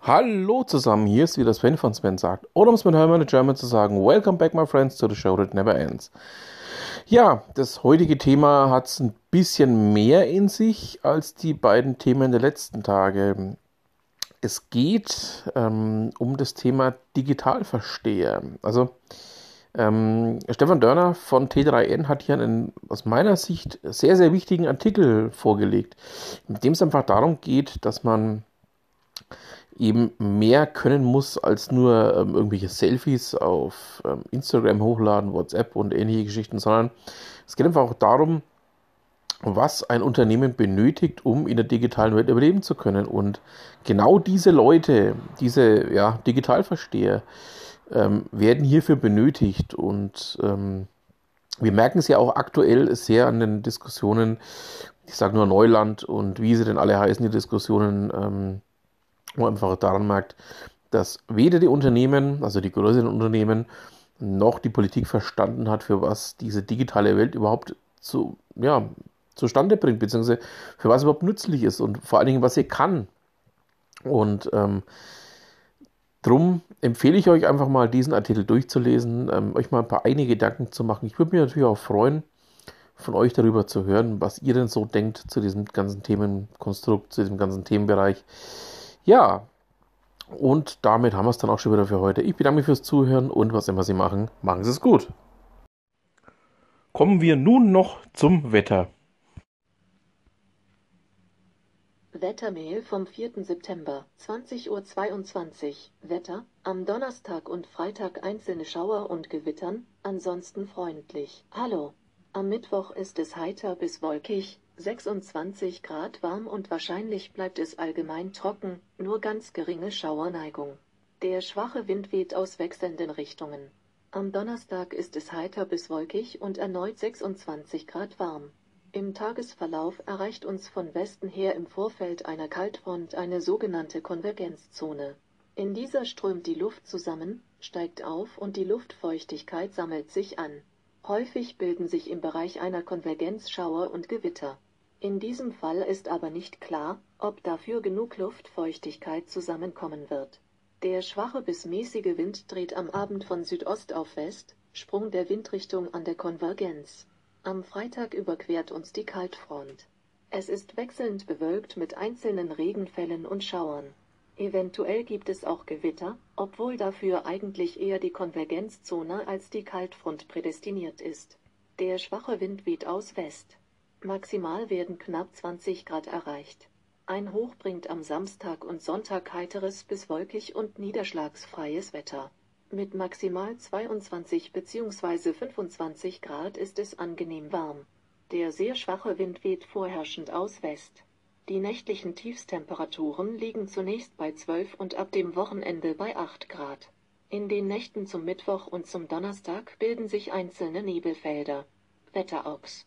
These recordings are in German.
Hallo zusammen, hier ist wieder Sven von Sven sagt. Oder um es mit Hermann in German zu sagen, Welcome back my friends to the show that never ends. Ja, das heutige Thema hat es ein bisschen mehr in sich als die beiden Themen der letzten Tage. Es geht ähm, um das Thema Digitalversteher. Also ähm, Stefan Dörner von T3N hat hier einen aus meiner Sicht sehr, sehr wichtigen Artikel vorgelegt, in dem es einfach darum geht, dass man eben mehr können muss als nur ähm, irgendwelche Selfies auf ähm, Instagram hochladen, WhatsApp und ähnliche Geschichten, sondern es geht einfach auch darum, was ein Unternehmen benötigt, um in der digitalen Welt überleben zu können. Und genau diese Leute, diese ja, Digitalversteher, ähm, werden hierfür benötigt. Und ähm, wir merken es ja auch aktuell sehr an den Diskussionen, ich sage nur Neuland und wie sie denn alle heißen, die Diskussionen ähm, wo man einfach daran merkt, dass weder die Unternehmen, also die größeren Unternehmen, noch die Politik verstanden hat, für was diese digitale Welt überhaupt zu, ja, zustande bringt, beziehungsweise für was überhaupt nützlich ist und vor allen Dingen, was sie kann. Und ähm, drum empfehle ich euch einfach mal, diesen Artikel durchzulesen, ähm, euch mal ein paar eigene Gedanken zu machen. Ich würde mich natürlich auch freuen, von euch darüber zu hören, was ihr denn so denkt zu diesem ganzen Themenkonstrukt, zu diesem ganzen Themenbereich. Ja, und damit haben wir es dann auch schon wieder für heute. Ich bedanke mich fürs Zuhören und was immer Sie machen, machen Sie es gut. Kommen wir nun noch zum Wetter. Wettermail vom 4. September, 20.22 Uhr. Wetter, am Donnerstag und Freitag einzelne Schauer und Gewittern, ansonsten freundlich. Hallo. Am Mittwoch ist es heiter bis wolkig, 26 Grad warm und wahrscheinlich bleibt es allgemein trocken, nur ganz geringe Schauerneigung. Der schwache Wind weht aus wechselnden Richtungen. Am Donnerstag ist es heiter bis wolkig und erneut 26 Grad warm. Im Tagesverlauf erreicht uns von Westen her im Vorfeld einer Kaltfront eine sogenannte Konvergenzzone. In dieser strömt die Luft zusammen, steigt auf und die Luftfeuchtigkeit sammelt sich an. Häufig bilden sich im Bereich einer Konvergenz Schauer und Gewitter. In diesem Fall ist aber nicht klar, ob dafür genug Luftfeuchtigkeit zusammenkommen wird. Der schwache bis mäßige Wind dreht am Abend von Südost auf West, Sprung der Windrichtung an der Konvergenz. Am Freitag überquert uns die Kaltfront. Es ist wechselnd bewölkt mit einzelnen Regenfällen und Schauern. Eventuell gibt es auch Gewitter, obwohl dafür eigentlich eher die Konvergenzzone als die Kaltfront prädestiniert ist. Der schwache Wind weht aus West. Maximal werden knapp 20 Grad erreicht. Ein Hoch bringt am Samstag und Sonntag heiteres bis wolkig und niederschlagsfreies Wetter. Mit maximal 22 bzw. 25 Grad ist es angenehm warm. Der sehr schwache Wind weht vorherrschend aus West. Die nächtlichen Tiefstemperaturen liegen zunächst bei 12 und ab dem Wochenende bei 8 Grad. In den Nächten zum Mittwoch und zum Donnerstag bilden sich einzelne Nebelfelder. Wetterochs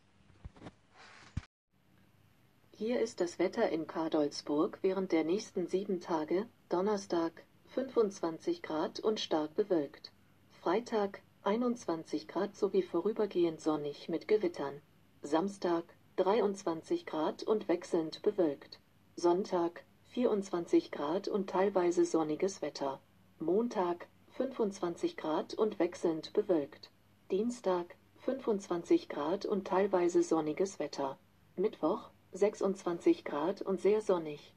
hier ist das Wetter in Kadolsburg während der nächsten sieben Tage, Donnerstag 25 Grad und stark bewölkt. Freitag 21 Grad sowie vorübergehend sonnig mit Gewittern. Samstag 23 Grad und wechselnd bewölkt. Sonntag 24 Grad und teilweise sonniges Wetter. Montag 25 Grad und wechselnd bewölkt. Dienstag 25 Grad und teilweise sonniges Wetter. Mittwoch 26 Grad und sehr sonnig